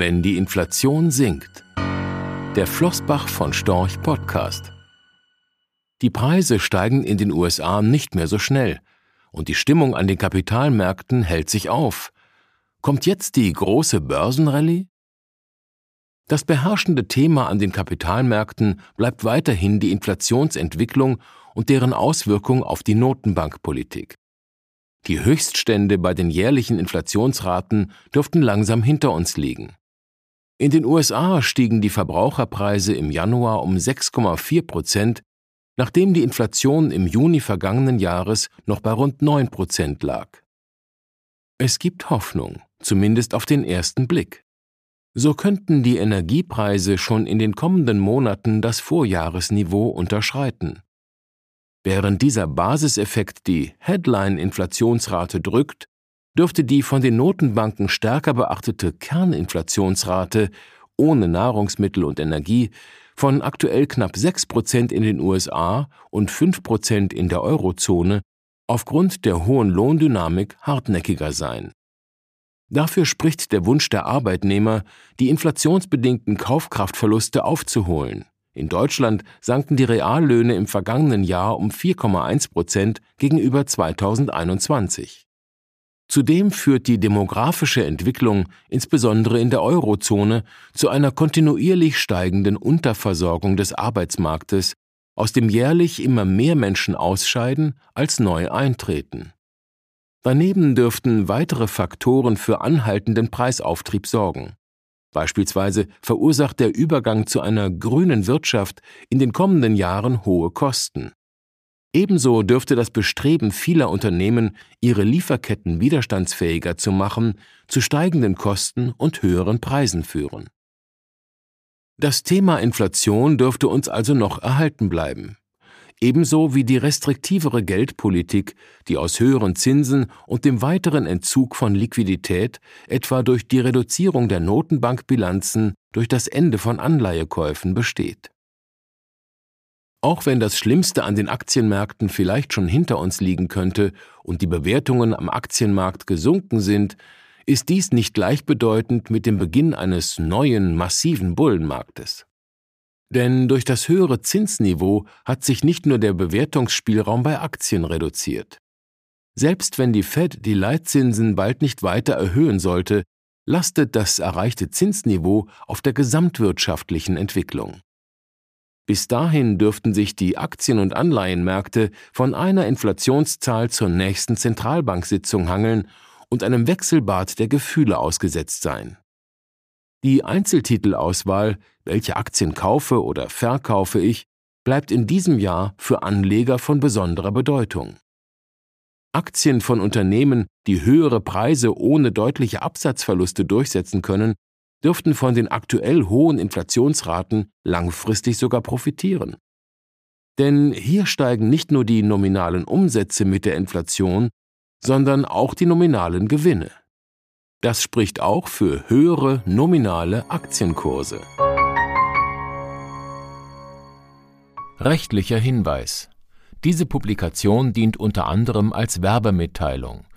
wenn die Inflation sinkt. Der Flossbach von Storch Podcast. Die Preise steigen in den USA nicht mehr so schnell und die Stimmung an den Kapitalmärkten hält sich auf. Kommt jetzt die große Börsenrallye? Das beherrschende Thema an den Kapitalmärkten bleibt weiterhin die Inflationsentwicklung und deren Auswirkung auf die Notenbankpolitik. Die Höchststände bei den jährlichen Inflationsraten dürften langsam hinter uns liegen. In den USA stiegen die Verbraucherpreise im Januar um 6,4 Prozent, nachdem die Inflation im Juni vergangenen Jahres noch bei rund 9 Prozent lag. Es gibt Hoffnung, zumindest auf den ersten Blick. So könnten die Energiepreise schon in den kommenden Monaten das Vorjahresniveau unterschreiten. Während dieser Basiseffekt die Headline-Inflationsrate drückt, dürfte die von den Notenbanken stärker beachtete Kerninflationsrate ohne Nahrungsmittel und Energie von aktuell knapp 6 Prozent in den USA und 5 Prozent in der Eurozone aufgrund der hohen Lohndynamik hartnäckiger sein. Dafür spricht der Wunsch der Arbeitnehmer, die inflationsbedingten Kaufkraftverluste aufzuholen. In Deutschland sanken die Reallöhne im vergangenen Jahr um 4,1 Prozent gegenüber 2021. Zudem führt die demografische Entwicklung, insbesondere in der Eurozone, zu einer kontinuierlich steigenden Unterversorgung des Arbeitsmarktes, aus dem jährlich immer mehr Menschen ausscheiden als neu eintreten. Daneben dürften weitere Faktoren für anhaltenden Preisauftrieb sorgen. Beispielsweise verursacht der Übergang zu einer grünen Wirtschaft in den kommenden Jahren hohe Kosten. Ebenso dürfte das Bestreben vieler Unternehmen, ihre Lieferketten widerstandsfähiger zu machen, zu steigenden Kosten und höheren Preisen führen. Das Thema Inflation dürfte uns also noch erhalten bleiben. Ebenso wie die restriktivere Geldpolitik, die aus höheren Zinsen und dem weiteren Entzug von Liquidität, etwa durch die Reduzierung der Notenbankbilanzen durch das Ende von Anleihekäufen besteht. Auch wenn das Schlimmste an den Aktienmärkten vielleicht schon hinter uns liegen könnte und die Bewertungen am Aktienmarkt gesunken sind, ist dies nicht gleichbedeutend mit dem Beginn eines neuen, massiven Bullenmarktes. Denn durch das höhere Zinsniveau hat sich nicht nur der Bewertungsspielraum bei Aktien reduziert. Selbst wenn die Fed die Leitzinsen bald nicht weiter erhöhen sollte, lastet das erreichte Zinsniveau auf der gesamtwirtschaftlichen Entwicklung. Bis dahin dürften sich die Aktien- und Anleihenmärkte von einer Inflationszahl zur nächsten Zentralbanksitzung hangeln und einem Wechselbad der Gefühle ausgesetzt sein. Die Einzeltitelauswahl, welche Aktien kaufe oder verkaufe ich, bleibt in diesem Jahr für Anleger von besonderer Bedeutung. Aktien von Unternehmen, die höhere Preise ohne deutliche Absatzverluste durchsetzen können, dürften von den aktuell hohen Inflationsraten langfristig sogar profitieren. Denn hier steigen nicht nur die nominalen Umsätze mit der Inflation, sondern auch die nominalen Gewinne. Das spricht auch für höhere nominale Aktienkurse. Rechtlicher Hinweis. Diese Publikation dient unter anderem als Werbemitteilung.